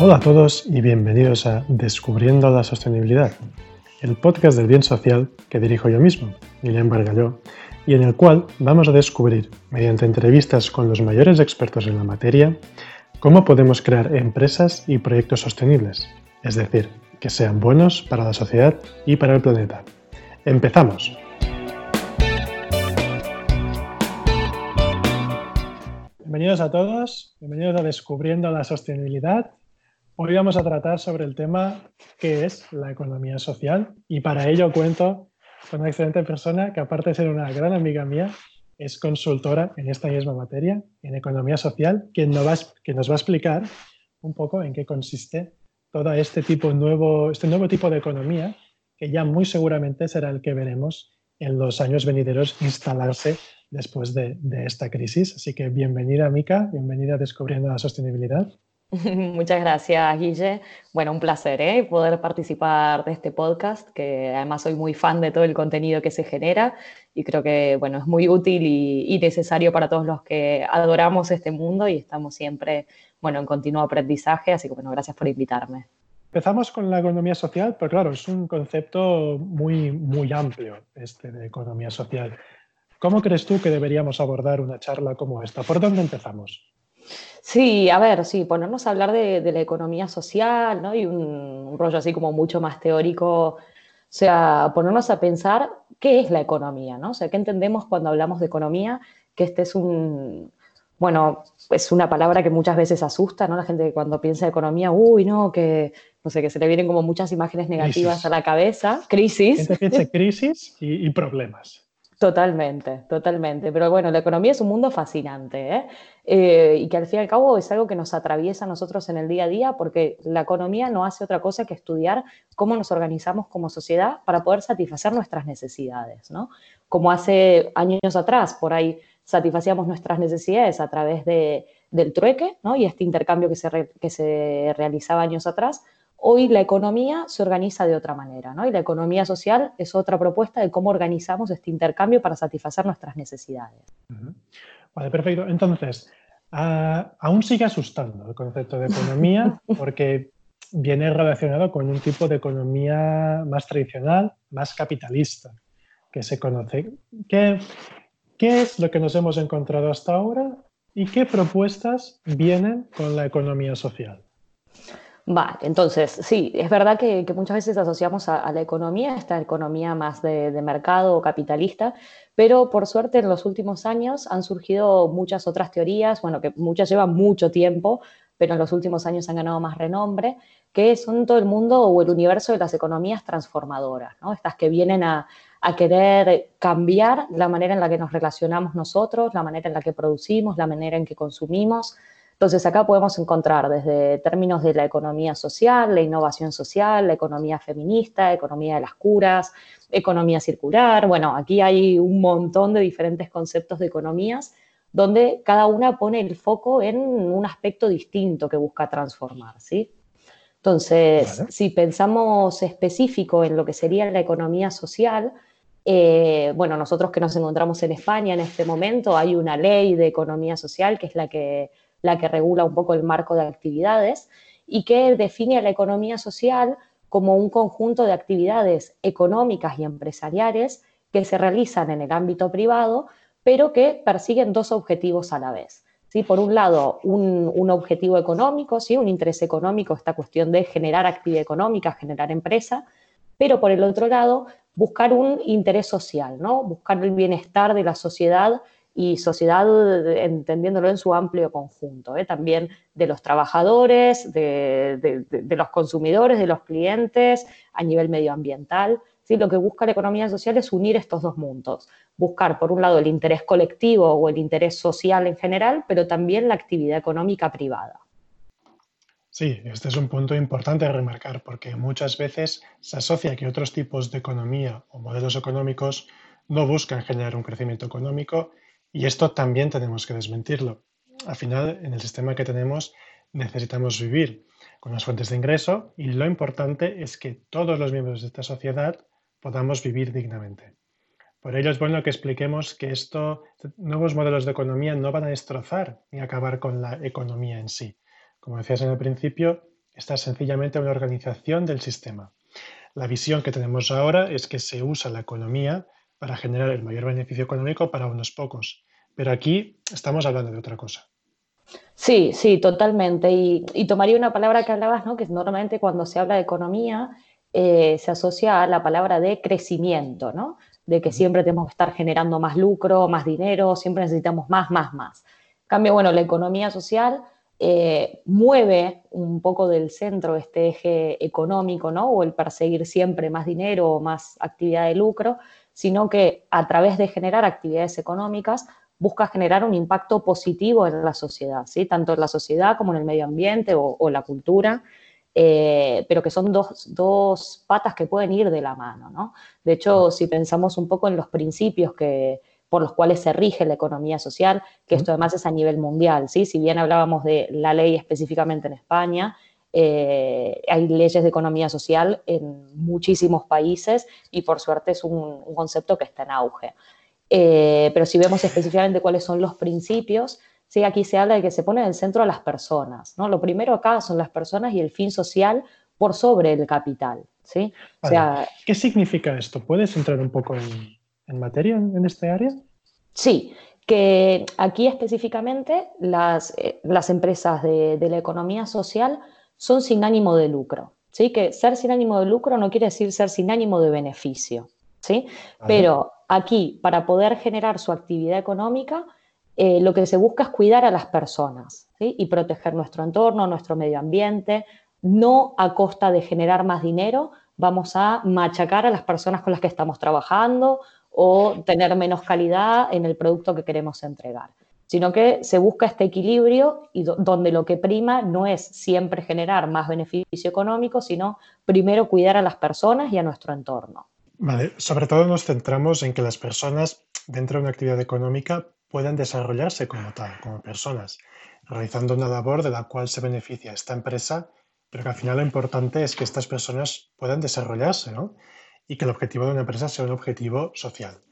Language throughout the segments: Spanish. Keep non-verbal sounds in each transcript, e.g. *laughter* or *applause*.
Hola a todos y bienvenidos a Descubriendo la Sostenibilidad, el podcast del bien social que dirijo yo mismo, Guillem Bargalló, y en el cual vamos a descubrir, mediante entrevistas con los mayores expertos en la materia, cómo podemos crear empresas y proyectos sostenibles, es decir, que sean buenos para la sociedad y para el planeta. ¡Empezamos! Bienvenidos a todos, bienvenidos a Descubriendo la Sostenibilidad. Hoy vamos a tratar sobre el tema que es la economía social y para ello cuento con una excelente persona que aparte de ser una gran amiga mía, es consultora en esta misma materia, en economía social, que nos va, que nos va a explicar un poco en qué consiste todo este tipo nuevo, este nuevo tipo de economía que ya muy seguramente será el que veremos en los años venideros instalarse después de, de esta crisis. Así que bienvenida, Mica, bienvenida a Descubriendo la Sostenibilidad. *laughs* Muchas gracias, Guille. Bueno, un placer ¿eh? poder participar de este podcast, que además soy muy fan de todo el contenido que se genera y creo que bueno, es muy útil y, necesario para todos los que adoramos este mundo y estamos siempre bueno, en continuo aprendizaje, así que bueno, gracias por invitarme. Empezamos con la economía social, pero claro, es un concepto muy, muy amplio este de economía social. ¿Cómo crees tú que deberíamos abordar una charla como esta? ¿Por dónde empezamos? Sí, a ver, sí, ponernos a hablar de, la economía social, ¿no? Y un, rollo así como mucho más teórico, o sea, ponernos a pensar qué es la economía, ¿no? O sea, qué entendemos cuando hablamos de economía, que este es un, bueno, es una palabra que muchas veces asusta, ¿no? La gente cuando piensa en economía, uy, no, que, no sé, que se le vienen como muchas imágenes negativas a la cabeza, crisis. Gente piensa crisis y problemas. Totalmente, totalmente. Pero bueno, la economía es un mundo fascinante ¿eh? ¿eh? y que al fin y al cabo es algo que nos atraviesa a nosotros en el día a día porque la economía no hace otra cosa que estudiar cómo nos organizamos como sociedad para poder satisfacer nuestras necesidades, ¿no? Como hace años atrás, por ahí satisfacíamos nuestras necesidades a través de, del trueque ¿no? y este intercambio que se, que se realizaba años atrás, Hoy la economía se organiza de otra manera, ¿no? Y la economía social es otra propuesta de cómo organizamos este intercambio para satisfacer nuestras necesidades. Vale, perfecto. Entonces, aún sigue asustando el concepto de economía *laughs* porque viene relacionado con un tipo de economía más tradicional, más capitalista, que se conoce. ¿Qué, qué es lo que nos hemos encontrado hasta ahora y qué propuestas vienen con la economía social? Vale, entonces sí, es verdad que, muchas veces asociamos a, la economía, esta economía más de, mercado o capitalista, pero por suerte en los últimos años han surgido muchas otras teorías, bueno, que muchas llevan mucho tiempo, pero en los últimos años han ganado más renombre, que son todo el mundo o el universo de las economías transformadoras, ¿no? Estas que vienen a, a querer cambiar la manera en la que nos relacionamos nosotros, la manera en la que producimos, la manera en que consumimos entonces, acá podemos encontrar desde términos de la economía social, la innovación social, la economía feminista, economía de las curas, economía circular. Bueno, aquí hay un montón de diferentes conceptos de economías donde cada una pone el foco en un aspecto distinto que busca transformar, ¿sí? Entonces, si pensamos específico en lo que sería la economía social, eh, bueno, nosotros que nos encontramos en España en este momento, hay una ley de economía social que es la que la que regula un poco el marco de actividades y que define a la economía social como un conjunto de actividades económicas y empresariales que se realizan en el ámbito privado, pero que persiguen dos objetivos a la vez. ¿sí? Por un lado, un, objetivo económico, ¿sí? un interés económico, esta cuestión de generar actividad económica, generar empresa, pero por el otro lado, buscar un interés social, ¿no? buscar el bienestar de la sociedad y sociedad entendiéndolo en su amplio conjunto, ¿eh? también de los trabajadores, de, los consumidores, de los clientes, a nivel medioambiental. ¿sí? Lo que busca la economía social es unir estos dos mundos, buscar por un lado el interés colectivo o el interés social en general, pero también la actividad económica privada. Sí, este es un punto importante a remarcar porque muchas veces se asocia que otros tipos de economía o modelos económicos no buscan generar un crecimiento económico y esto también tenemos que desmentirlo. Al final, en el sistema que tenemos, necesitamos vivir con las fuentes de ingreso y lo importante es que todos los miembros de esta sociedad podamos vivir dignamente. Por ello es bueno que expliquemos que estos nuevos modelos de economía no van a destrozar ni acabar con la economía en sí. Como decías en el principio, esta es sencillamente una organización del sistema. La visión que tenemos ahora es que se usa la economía para generar el mayor beneficio económico para unos pocos, pero aquí estamos hablando de otra cosa. Sí, sí, totalmente. Y, tomaría una palabra que hablabas, ¿no? que normalmente cuando se habla de economía eh, se asocia a la palabra de crecimiento, ¿no? de que siempre tenemos que estar generando más lucro, más dinero, siempre necesitamos más, más, más. En cambio, bueno, la economía social eh, mueve un poco del centro este eje económico, ¿no? O el perseguir siempre más dinero o más actividad de lucro, sino que a través de generar actividades económicas busca generar un impacto positivo en la sociedad, ¿sí? Tanto en la sociedad como en el medio ambiente o, la cultura. Eh, pero que son dos, dos, patas que pueden ir de la mano, ¿no? De hecho, si pensamos un poco en los principios que, por los cuales se rige la economía social, que esto además es a nivel mundial, ¿sí? Si bien hablábamos de la ley específicamente en España, eh, hay leyes de economía social en muchísimos países y por suerte es un, concepto que está en auge. Eh, pero si vemos específicamente cuáles son los principios, sí, aquí se habla de que se pone en el centro a las personas, ¿no? Lo primero acá son las personas y el fin social por sobre el capital, ¿sí? ¿Qué significa esto? ¿Puedes entrar un poco en, en materia en, este área? Sí, que aquí específicamente las, eh, las empresas de, la economía social son sin ánimo de lucro. ¿sí? Que ser sin ánimo de lucro no quiere decir ser sin ánimo de beneficio. ¿sí? Pero aquí, para poder generar su actividad económica, eh, lo que se busca es cuidar a las personas y proteger nuestro entorno, nuestro medio ambiente, no a costa de generar más dinero, vamos a machacar a las personas con las que estamos trabajando o tener menos calidad en el producto que queremos entregar, sino que se busca este equilibrio y donde lo que prima no es siempre generar más beneficio económico, sino primero cuidar a las personas y a nuestro entorno. Vale, sobre todo nos centramos en que las personas dentro de una actividad económica puedan desarrollarse como tal, como personas, realizando una labor de la cual se beneficia esta empresa, pero que al final lo importante es que estas personas puedan desarrollarse, ¿no? y que el objetivo de una empresa sea un objetivo social.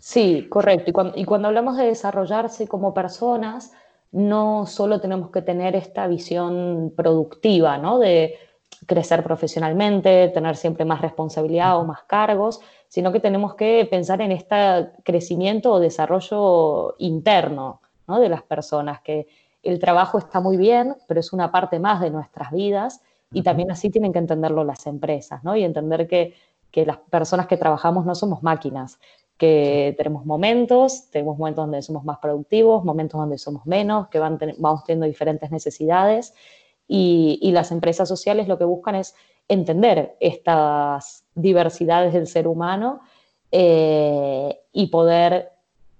Sí, correcto. Y cuando, hablamos de desarrollarse como personas, no solo tenemos que tener esta visión productiva, ¿no? De crecer profesionalmente, tener siempre más responsabilidad o más cargos, sino que tenemos que pensar en este crecimiento o desarrollo interno ¿no? de las personas, que el trabajo está muy bien, pero es una parte más de nuestras vidas y también así tienen que entenderlo las empresas, ¿no? Y entender que que las personas que trabajamos no somos máquinas, que tenemos momentos, tenemos momentos donde somos más productivos, momentos donde somos menos, que van vamos teniendo diferentes necesidades y, las empresas sociales lo que buscan es entender estas diversidades del ser humano eh, y poder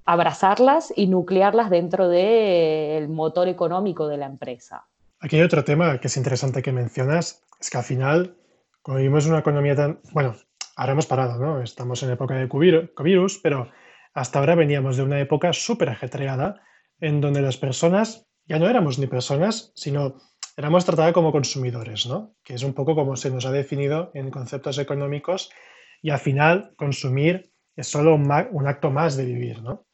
abrazarlas y nuclearlas dentro del motor económico de la empresa. Aquí hay otro tema que es interesante que mencionas, es que al final, como vivimos una economía tan, bueno, ahora hemos parado, ¿no? Estamos en época de COVID, pero hasta ahora veníamos de una época súper ajetreada en donde las personas ya no éramos ni personas, sino éramos tratadas como consumidores, ¿no? Que es un poco como se nos ha definido en conceptos económicos y al final consumir es solo un, acto más de vivir, ¿no?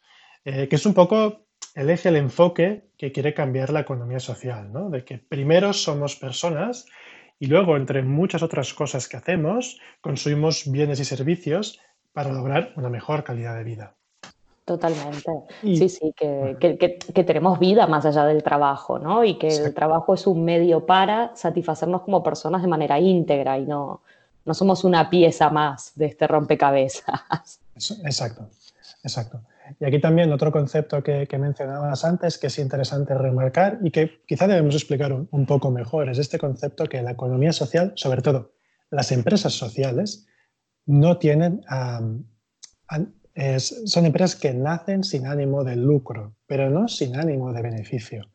Eh, que es un poco el eje, el enfoque que quiere cambiar la economía social, ¿no? De que primero somos personas y luego, entre muchas otras cosas que hacemos, consumimos bienes y servicios para lograr una mejor calidad de vida. Totalmente. sí, sí, que, tenemos vida más allá del trabajo, ¿no? Y que el trabajo es un medio para satisfacernos como personas de manera íntegra y no, no somos una pieza más de este rompecabezas. Exacto, exacto. Y aquí también otro concepto que, mencionabas antes que es interesante remarcar y que quizá debemos explicar un, poco mejor es este concepto que la economía social, sobre todo las empresas sociales, no tienen, son empresas que nacen sin ánimo de lucro, pero no sin ánimo de beneficio.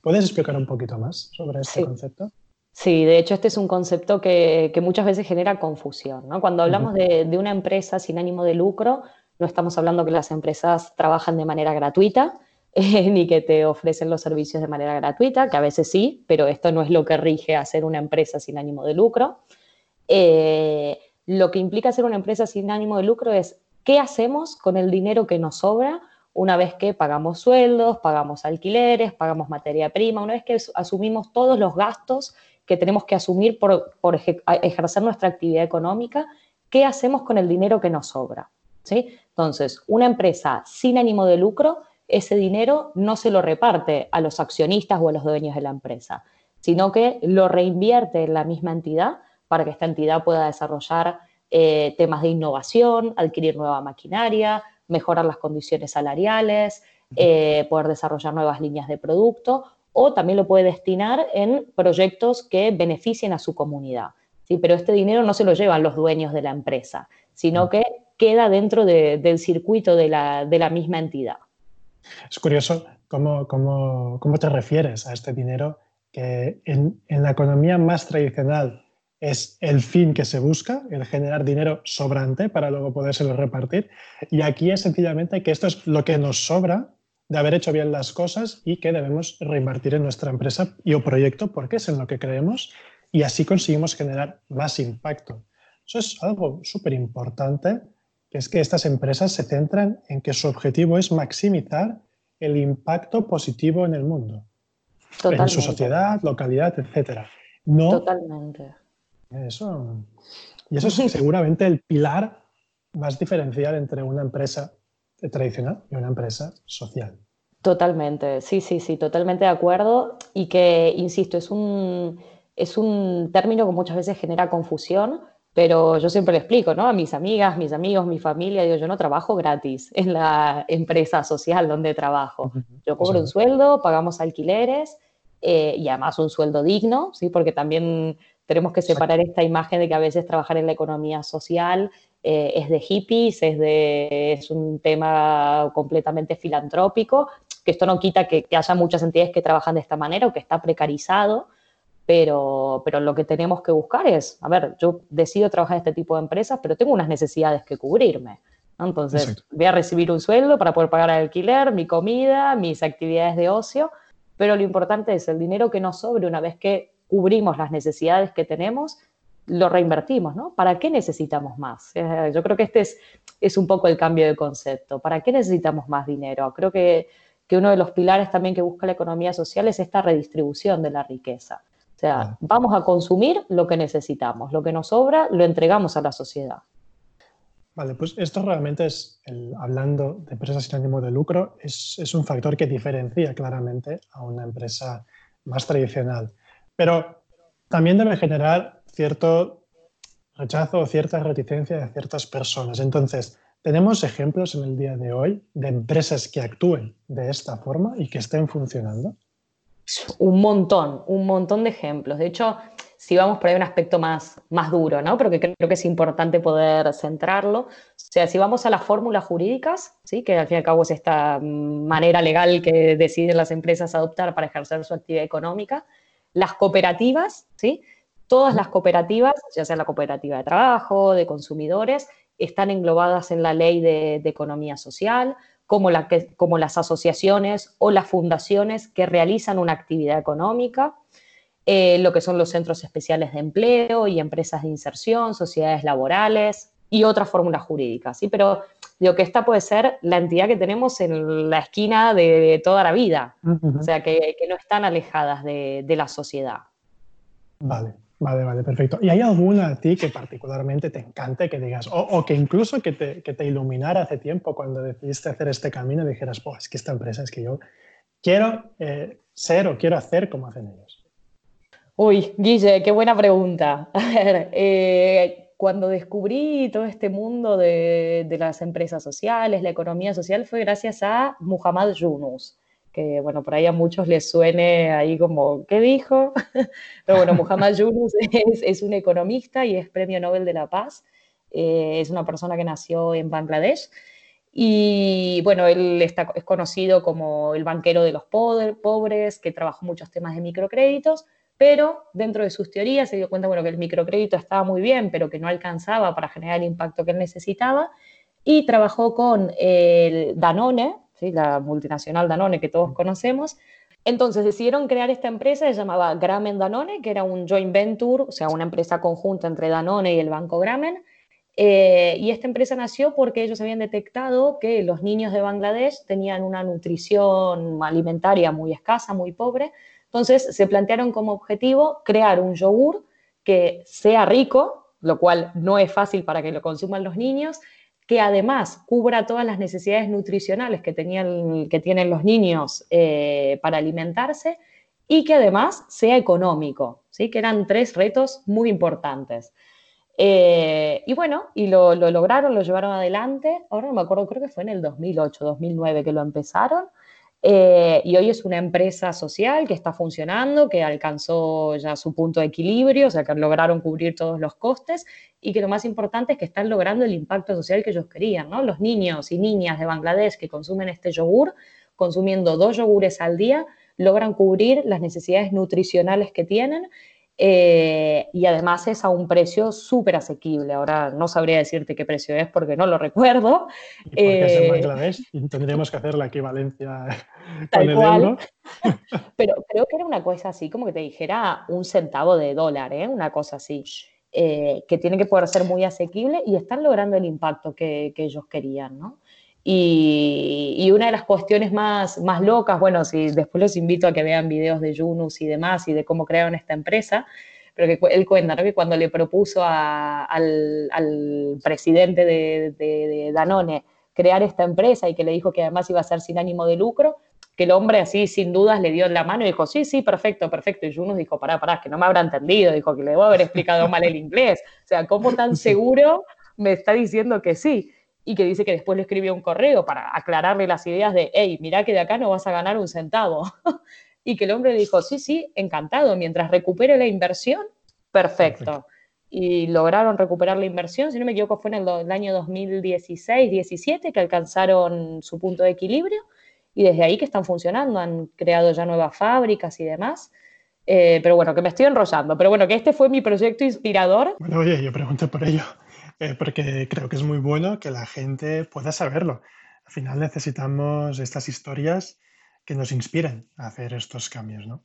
¿Puedes explicar un poquito más sobre este concepto? Sí, de hecho este es un concepto que, muchas veces genera confusión. Cuando hablamos de, de, una empresa sin ánimo de lucro, no estamos hablando que las empresas trabajan de manera gratuita, *laughs* ni que te ofrecen los servicios de manera gratuita, que a veces sí, pero esto no es lo que rige a ser una empresa sin ánimo de lucro. Eh, lo que implica ser una empresa sin ánimo de lucro es qué hacemos con el dinero que nos sobra una vez que pagamos sueldos, pagamos alquileres, pagamos materia prima, una vez que asumimos todos los gastos que tenemos que asumir por, ejercer nuestra actividad económica, ¿qué hacemos con el dinero que nos sobra? ¿Sí? Entonces, una empresa sin ánimo de lucro, ese dinero no se lo reparte a los accionistas o a los dueños de la empresa, sino que lo reinvierte en la misma entidad para que esta entidad pueda desarrollar eh, temas de innovación, adquirir nueva maquinaria, mejorar las condiciones salariales, eh, poder desarrollar nuevas líneas de producto o también lo puede destinar en proyectos que beneficien a su comunidad. ¿sí? Pero este dinero no se lo llevan los dueños de la empresa, sino que queda dentro del circuito de la, misma entidad. Es curioso cómo, te refieres a este dinero que en, en, la economía más tradicional es el fin que se busca, el generar dinero sobrante para luego podérselo repartir. Y aquí es sencillamente que esto es lo que nos sobra de haber hecho bien las cosas y que debemos reinvertir en nuestra empresa y o proyecto porque es en lo que creemos y así conseguimos generar más impacto. Eso es algo súper importante, es que estas empresas se centran en que su objetivo es maximizar el impacto positivo en el mundo, en su sociedad, localidad, etc. No, Totalmente. Eso, y eso es *laughs* seguramente el pilar más diferencial entre una empresa tradicional y una empresa social. Totalmente, sí, sí, sí, totalmente de acuerdo. Y que, insisto, es un, es un término que muchas veces genera confusión, pero yo siempre le explico, ¿no? A mis amigas, mis amigos, mi familia, digo, yo no trabajo gratis en la empresa social donde trabajo. Yo cobro un sueldo, pagamos alquileres eh, y además un sueldo digno, ¿sí? Porque también tenemos que separar esta imagen de que a veces trabajar en la economía social eh, es de hippies, es, de, es un tema completamente filantrópico, que esto no quita que, haya muchas entidades que trabajan de esta manera o que está precarizado, pero, pero lo que tenemos que buscar es, a ver, yo decido trabajar en este tipo de empresas, pero tengo unas necesidades que cubrirme. Entonces, voy a recibir un sueldo para poder pagar el alquiler, mi comida, mis actividades de ocio, pero lo importante es el dinero que nos sobre una vez que cubrimos las necesidades que tenemos, lo reinvertimos, ¿no? ¿Para qué necesitamos más? Eh, yo creo que este es, es un poco el cambio de concepto. ¿Para qué necesitamos más dinero? Creo que, que uno de los pilares también que busca la economía social es esta redistribución de la riqueza. Sea, vamos a consumir lo que necesitamos, lo que nos sobra lo entregamos a la sociedad. Vale, pues esto realmente es, hablando de empresas sin ánimo de lucro, es, es, un factor que diferencia claramente a una empresa más tradicional. Pero también debe generar cierto rechazo o cierta reticencia de ciertas personas. Entonces, ¿tenemos ejemplos en el día de hoy de empresas que actúen de esta forma y que estén funcionando? Un montón, un montón de ejemplos. De hecho, si vamos por ahí un aspecto más, más duro, ¿no? Pero que creo que es importante poder centrarlo. O sea, si vamos a las fórmulas jurídicas, ¿sí? que al fin y al cabo es esta manera legal que deciden las empresas adoptar para ejercer su actividad económica, las cooperativas, ¿sí? Todas las cooperativas, ya sea la cooperativa de trabajo, de consumidores, están englobadas en la ley de, economía social, como, como, las asociaciones o las fundaciones que realizan una actividad económica, eh, lo que son los centros especiales de empleo y empresas de inserción, sociedades laborales y otras fórmulas jurídicas. ¿sí? Pero digo que esta puede ser la entidad que tenemos en la esquina de, toda la vida, o sea, que, no están alejadas de, la sociedad. Vale, vale, vale, perfecto. ¿Y hay alguna a ti que particularmente te encante que digas, o, que incluso que te, que te, iluminara hace tiempo cuando decidiste hacer este camino dijeras, pues es que esta empresa es que yo quiero eh, ser o quiero hacer como hacen ellos? Uy, Guille, qué buena pregunta. *laughs* A ver, eh, cuando descubrí todo este mundo de, las empresas sociales, la economía social, fue gracias a Muhammad Yunus, que bueno, por ahí a muchos les suene ahí como, ¿qué dijo? *laughs* Pero bueno, Muhammad *laughs* Yunus *laughs* es, un economista y es Premio Nobel de la Paz. Eh, es una persona que nació en Bangladesh. Y bueno, él está, es conocido como el banquero de los pobres, que trabajó muchos temas de microcréditos, pero dentro de sus teorías se dio cuenta bueno, que el microcrédito estaba muy bien, pero que no alcanzaba para generar el impacto que él necesitaba, y trabajó con el Danone, ¿sí? la multinacional Danone que todos conocemos. Entonces decidieron crear esta empresa, se llamaba Gramen Danone, que era un joint venture, o sea, una empresa conjunta entre Danone y el Banco Gramen, Eh, y esta empresa nació porque ellos habían detectado que los niños de Bangladesh tenían una nutrición alimentaria muy escasa, muy pobre. Entonces se plantearon como objetivo crear un yogur que sea rico, lo cual no es fácil para que lo consuman los niños, que además cubra todas las necesidades nutricionales que, tenían, que tienen los niños eh, para alimentarse y que además sea económico, ¿sí? que eran tres retos muy importantes. Eh, y bueno, y lo, lograron, lo llevaron adelante. Ahora no me acuerdo, creo que fue en el 2008, 2009 que lo empezaron. Eh, y hoy es una empresa social que está funcionando, que alcanzó ya su punto de equilibrio, o sea, que lograron cubrir todos los costes y que lo más importante es que están logrando el impacto social que ellos querían, ¿no? Los niños y niñas de Bangladesh que consumen este yogur, consumiendo dos yogures al día, logran cubrir las necesidades nutricionales que tienen eh, y además es a un precio súper asequible. Ahora no sabría decirte qué precio es porque no lo recuerdo. porque es en eh, Bangladesh *laughs* y tendríamos que hacer la equivalencia con el euro. *laughs* Pero creo que era una cosa así, como que te dijera un centavo de dólar, ¿eh? una cosa así. que tiene que poder ser muy asequible y están logrando el impacto que, que ellos querían, ¿no? Y, una de las cuestiones más, más locas, bueno, si después los invito a que vean videos de Yunus y demás y de cómo crearon esta empresa, pero que él cuenta que cuando le propuso al, al, presidente de, de, Danone crear esta empresa y que le dijo que además iba a ser sin ánimo de lucro, que el hombre así sin dudas le dio la mano y dijo, sí, sí, perfecto, perfecto. Y Yunus dijo, pará, pará, que no me habrá entendido, dijo que le a haber explicado mal el inglés. O sea, ¿cómo tan *laughs* seguro me está diciendo que sí? Y que dice que después le escribió un correo para aclararle las ideas de, hey, mira que de acá no vas a ganar un centavo. *laughs* y que el hombre dijo, sí, sí, encantado, mientras recupere la inversión, perfecto. Y lograron recuperar la inversión, si no me equivoco fue en el, año 2016-17 que alcanzaron su punto de equilibrio y desde ahí que están funcionando, han creado ya nuevas fábricas y demás. Eh, pero bueno, que me estoy enrollando. Pero bueno, que este fue mi proyecto inspirador. Bueno, oye, yo pregunté por ello. Eh, porque creo que es muy bueno que la gente pueda saberlo. Al final necesitamos estas historias que nos inspiren a hacer estos cambios, ¿no?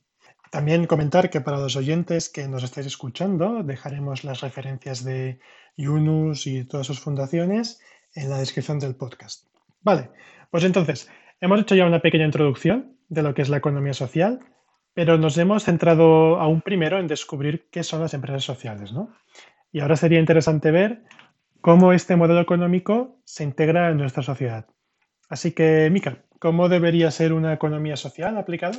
También comentar que para los oyentes que nos estáis escuchando, dejaremos las referencias de Yunus y todas sus fundaciones en la descripción del podcast. Vale, pues entonces, hemos hecho ya una pequeña introducción de lo que es la economía social, pero nos hemos centrado aún primero en descubrir qué son las empresas sociales, ¿no? Y ahora sería interesante ver cómo este modelo económico se integra en nuestra sociedad. Así que, Mica, ¿cómo debería ser una economía social aplicada?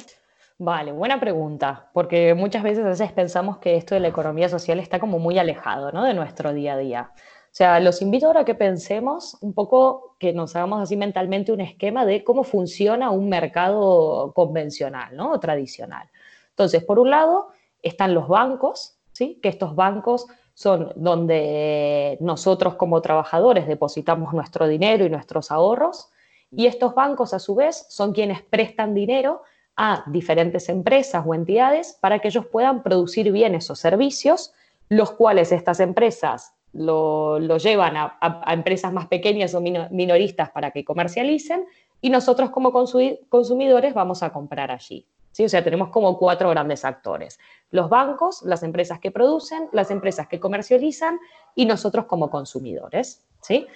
Vale, buena pregunta, porque muchas veces a veces pensamos que esto de la economía social está como muy alejado ¿no? de nuestro día a día. O sea, los invito ahora a que pensemos un poco, que nos hagamos así mentalmente un esquema de cómo funciona un mercado convencional ¿no? o tradicional. Entonces, por un lado, están los bancos, ¿sí? que estos bancos son donde nosotros como trabajadores depositamos nuestro dinero y nuestros ahorros y estos bancos a su vez son quienes prestan dinero a diferentes empresas o entidades para que ellos puedan producir bienes o servicios, los cuales estas empresas lo, llevan a, empresas más pequeñas o minoristas para que comercialicen y nosotros como consumidores vamos a comprar allí. ¿Sí? O sea, tenemos como cuatro grandes actores. Los bancos, las empresas que producen, las empresas que comercializan y nosotros como consumidores. ¿sí?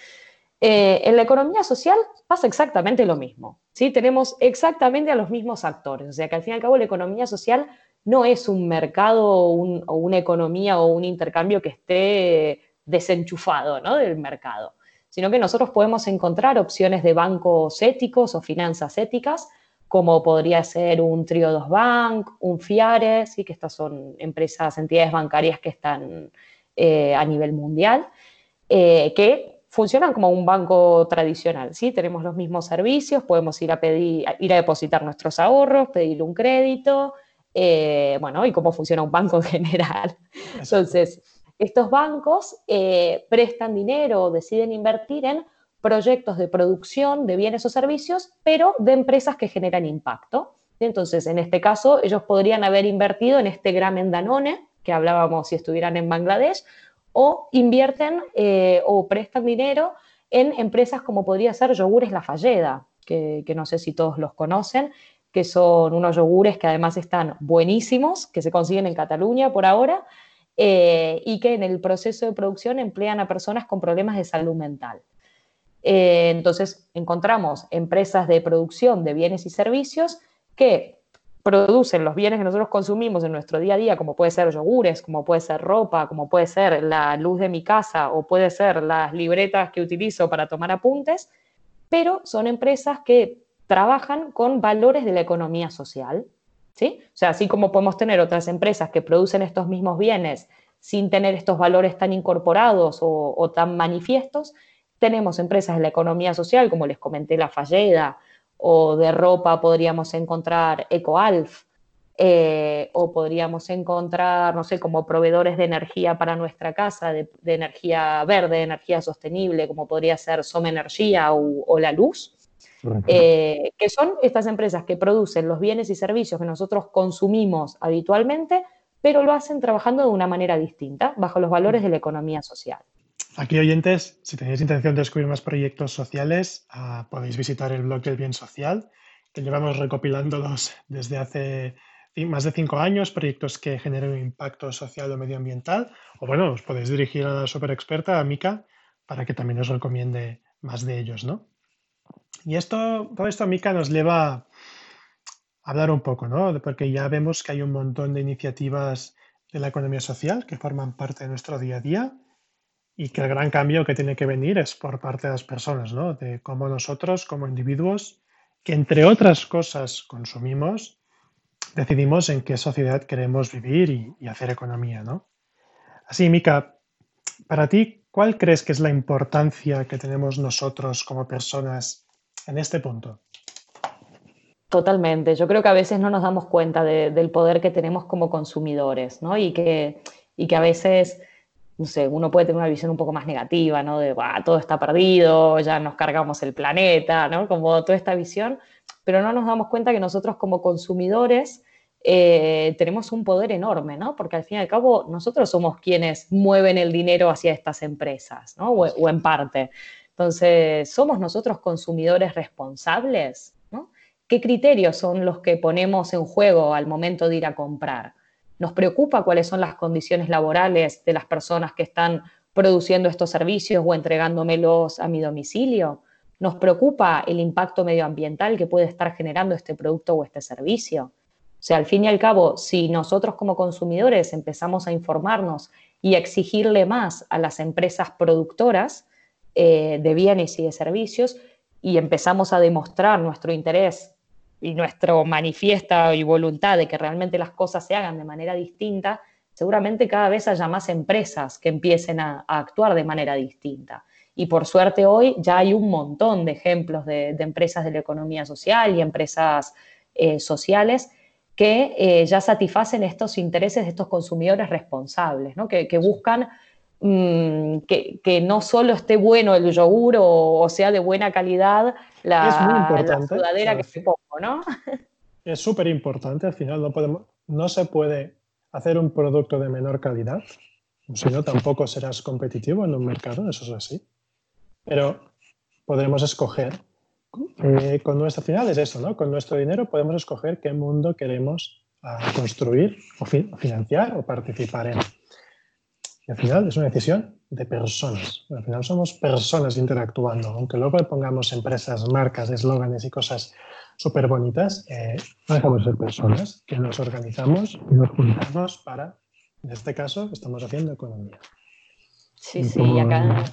Eh, en la economía social pasa exactamente lo mismo. ¿sí? Tenemos exactamente a los mismos actores. O sea, que al fin y al cabo la economía social no es un mercado o, una economía o un intercambio que esté desenchufado del mercado, sino que nosotros podemos encontrar opciones de bancos éticos o finanzas éticas como podría ser un Triodos Bank, un Fiare, ¿sí? que estas son empresas, entidades bancarias que están eh, a nivel mundial, eh, que funcionan como un banco tradicional. ¿sí? Tenemos los mismos servicios, podemos ir a, pedir, ir a depositar nuestros ahorros, pedir un crédito, eh, bueno, y cómo funciona un banco *laughs* en general. Entonces, estos bancos prestan dinero o deciden invertir en proyectos de producción de bienes o servicios, pero de empresas que generan impacto. Entonces, en este caso, ellos podrían haber invertido en este Gramen Danone, que hablábamos si estuvieran en Bangladesh, o invierten eh, o prestan dinero en empresas como podría ser Yogures La Falleda, que, que no sé si todos los conocen, que son unos yogures que además están buenísimos, que se consiguen en Cataluña por ahora, eh, y que en el proceso de producción emplean a personas con problemas de salud mental. Eh, entonces, encontramos empresas de producción de bienes y servicios que producen los bienes que nosotros consumimos en nuestro día a día, como puede ser yogures, como puede ser ropa, como puede ser la luz de mi casa o puede ser las libretas que utilizo para tomar apuntes, pero son empresas que trabajan con valores de la economía social. ¿sí? O sea, así como podemos tener otras empresas que producen estos mismos bienes sin tener estos valores tan incorporados o, tan manifiestos, tenemos empresas de la economía social, como les comenté, la Falleda, o de ropa podríamos encontrar EcoAlf, eh, o podríamos encontrar, no sé, como proveedores de energía para nuestra casa, de, energía verde, de energía sostenible, como podría ser Som Energía o, La Luz, eh, que son estas empresas que producen los bienes y servicios que nosotros consumimos habitualmente, pero lo hacen trabajando de una manera distinta, bajo los valores de la economía social. Aquí, oyentes, si tenéis intención de descubrir más proyectos sociales, ah, podéis visitar el blog del Bien Social, que llevamos recopilándolos desde hace más de cinco años, proyectos que generen un impacto social o medioambiental. O bueno, os podéis dirigir a la super experta, a Mika, para que también os recomiende más de ellos, ¿no? Y esto, todo esto, Mika, nos lleva a hablar un poco, ¿no? Porque ya vemos que hay un montón de iniciativas de la economía social que forman parte de nuestro día a día y que el gran cambio que tiene que venir es por parte de las personas, ¿no? De cómo nosotros, como individuos, que entre otras cosas consumimos, decidimos en qué sociedad queremos vivir y, hacer economía, ¿no? Así, Mika, para ti, ¿cuál crees que es la importancia que tenemos nosotros como personas en este punto? Totalmente. Yo creo que a veces no nos damos cuenta del poder que tenemos como consumidores, ¿no? Y que, y que a veces no sé, uno puede tener una visión un poco más negativa, ¿no? De, todo está perdido, ya nos cargamos el planeta, ¿no? Como toda esta visión, pero no nos damos cuenta que nosotros como consumidores eh, tenemos un poder enorme, ¿no? Porque al fin y al cabo nosotros somos quienes mueven el dinero hacia estas empresas, ¿no? O, o en parte. Entonces, ¿somos nosotros consumidores responsables? ¿no? ¿Qué criterios son los que ponemos en juego al momento de ir a comprar? Nos preocupa cuáles son las condiciones laborales de las personas que están produciendo estos servicios o entregándomelos a mi domicilio. Nos preocupa el impacto medioambiental que puede estar generando este producto o este servicio. O sea, al fin y al cabo, si nosotros como consumidores empezamos a informarnos y a exigirle más a las empresas productoras eh, de bienes y de servicios y empezamos a demostrar nuestro interés y nuestro manifiesta y voluntad de que realmente las cosas se hagan de manera distinta, seguramente cada vez haya más empresas que empiecen a, actuar de manera distinta. Y por suerte hoy ya hay un montón de ejemplos de, empresas de la economía social y empresas eh, sociales que eh, ya satisfacen estos intereses de estos consumidores responsables, ¿no? que, buscan mm, que, no solo esté bueno el yogur o, sea de buena calidad la, importante, sudadera que se ¿no? Es súper importante, al final no, podemos, no se puede hacer un producto de menor calidad, si no tampoco serás competitivo en un mercado, eso es así. Pero podremos escoger, eh, con nuestro final es eso, ¿no? Con nuestro dinero podemos escoger qué mundo queremos ah, construir o financiar o participar en. Y al final es una decisión de personas. Al final somos personas interactuando, aunque luego pongamos empresas, marcas, eslóganes y cosas súper bonitas, eh, no dejamos de ser personas que nos organizamos y nos juntamos para, en este caso, estamos haciendo economía. Sí, sí, y acá...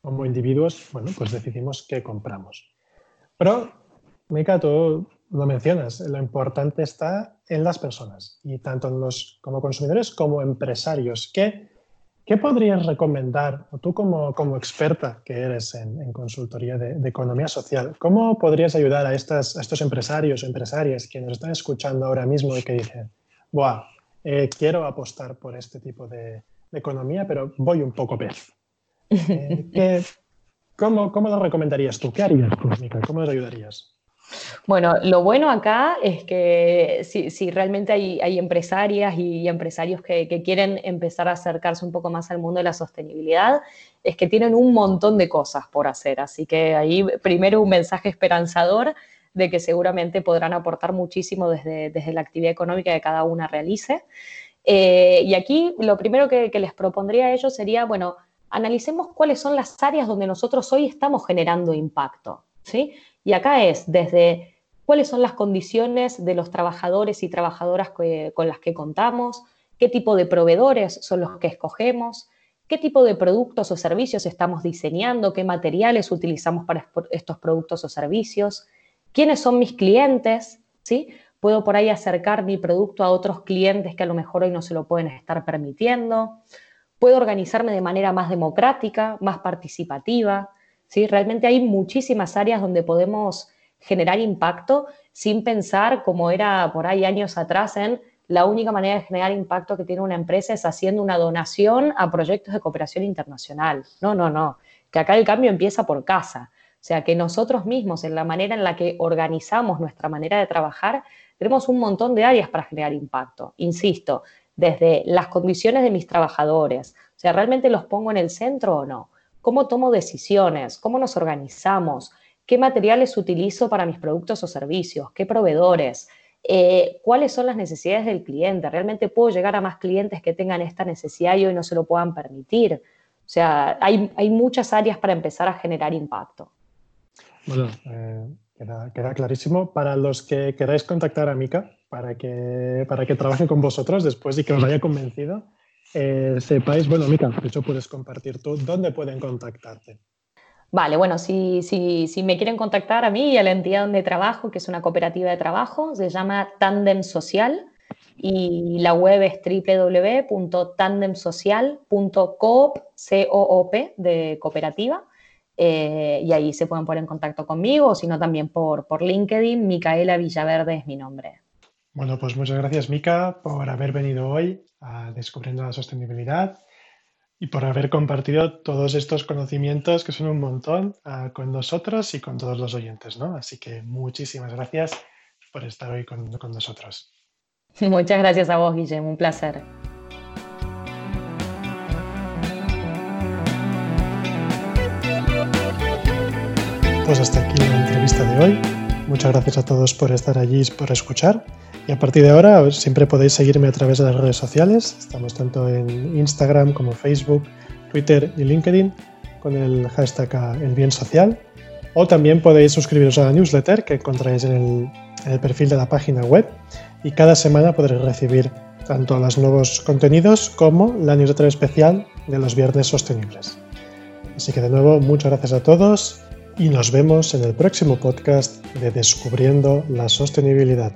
Como individuos, bueno, pues decidimos qué compramos. Pero, Mica, tú lo mencionas, lo importante está en las personas y tanto en los, como consumidores como empresarios. ¿Qué, qué podrías recomendar, o tú como, como experta que eres en, consultoría de, economía social, cómo podrías ayudar a, estas, estos empresarios o empresarias que nos están escuchando ahora mismo y que dicen, Buah, eh, quiero apostar por este tipo de, economía, pero voy un poco pez? *laughs* Eh, cómo, ¿Cómo lo recomendarías tú? ¿Qué harías tú, Mica? ¿Cómo les ayudarías? Bueno, lo bueno acá es que si, realmente hay, empresarias y empresarios que, quieren empezar a acercarse un poco más al mundo de la sostenibilidad, es que tienen un montón de cosas por hacer. Así que ahí primero un mensaje esperanzador de que seguramente podrán aportar muchísimo desde, desde la actividad económica que cada una realice. Eh, y aquí lo primero que, les propondría a ellos sería, bueno, analicemos cuáles son las áreas donde nosotros hoy estamos generando impacto, ¿sí? Y acá es desde cuáles son las condiciones de los trabajadores y trabajadoras con las que contamos, qué tipo de proveedores son los que escogemos, qué tipo de productos o servicios estamos diseñando, qué materiales utilizamos para estos productos o servicios, quiénes son mis clientes, ¿sí? Puedo por ahí acercar mi producto a otros clientes que a lo mejor hoy no se lo pueden estar permitiendo. Puedo organizarme de manera más democrática, más participativa, ¿sí? Realmente hay muchísimas áreas donde podemos generar impacto sin pensar como era por ahí años atrás en la única manera de generar impacto que tiene una empresa es haciendo una donación a proyectos de cooperación internacional. No, no, no. Que acá el cambio empieza por casa. O sea, que nosotros mismos, en la manera en la que organizamos nuestra manera de trabajar, tenemos un montón de áreas para generar impacto. Insisto, desde las condiciones de mis trabajadores. O sea, ¿realmente los pongo en el centro o no? ¿Cómo tomo decisiones? ¿Cómo nos organizamos? ¿Qué materiales utilizo para mis productos o servicios? ¿Qué proveedores? Eh, cuáles son las necesidades del cliente. ¿Realmente puedo llegar a más clientes que tengan esta necesidad y hoy no se lo puedan permitir? O sea, hay, muchas áreas para empezar a generar impacto. Bueno, eh, queda, clarísimo. Para los que queráis contactar a Mica para que, para que trabaje con vosotros después y que os haya convencido, eh, sepáis, bueno, Mica, de hecho puedes compartir tú dónde pueden contactarte. Vale, bueno, si, si, me quieren contactar a mí y a la entidad donde trabajo, que es una cooperativa de trabajo, se llama Tandem Social y la web es www.tandemsocial.coop, de cooperativa, eh, y ahí se pueden poner en contacto conmigo, o si no también por, por LinkedIn, Micaela Villaverde es mi nombre. Bueno, pues muchas gracias, Mica, por haber venido hoy a Descubriendo la Sostenibilidad y por haber compartido todos estos conocimientos, que son un montón, ah, con nosotros y con todos los oyentes. ¿no? Así que muchísimas gracias por estar hoy con, con nosotros. *laughs* Muchas gracias a vos, Guillermo. Un placer. Pues hasta aquí la entrevista de hoy. Muchas gracias a todos por estar allí y por escuchar. Y a partir de ahora siempre podéis seguirme a través de las redes sociales. Estamos tanto en Instagram como Facebook, Twitter y LinkedIn con el hashtag El Bien Social. O también podéis suscribiros a la newsletter que encontráis en el, perfil de la página web. Y cada semana podréis recibir tanto los nuevos contenidos como la newsletter especial de los viernes sostenibles. Así que de nuevo, muchas gracias a todos y nos vemos en el próximo podcast de Descubriendo la Sostenibilidad.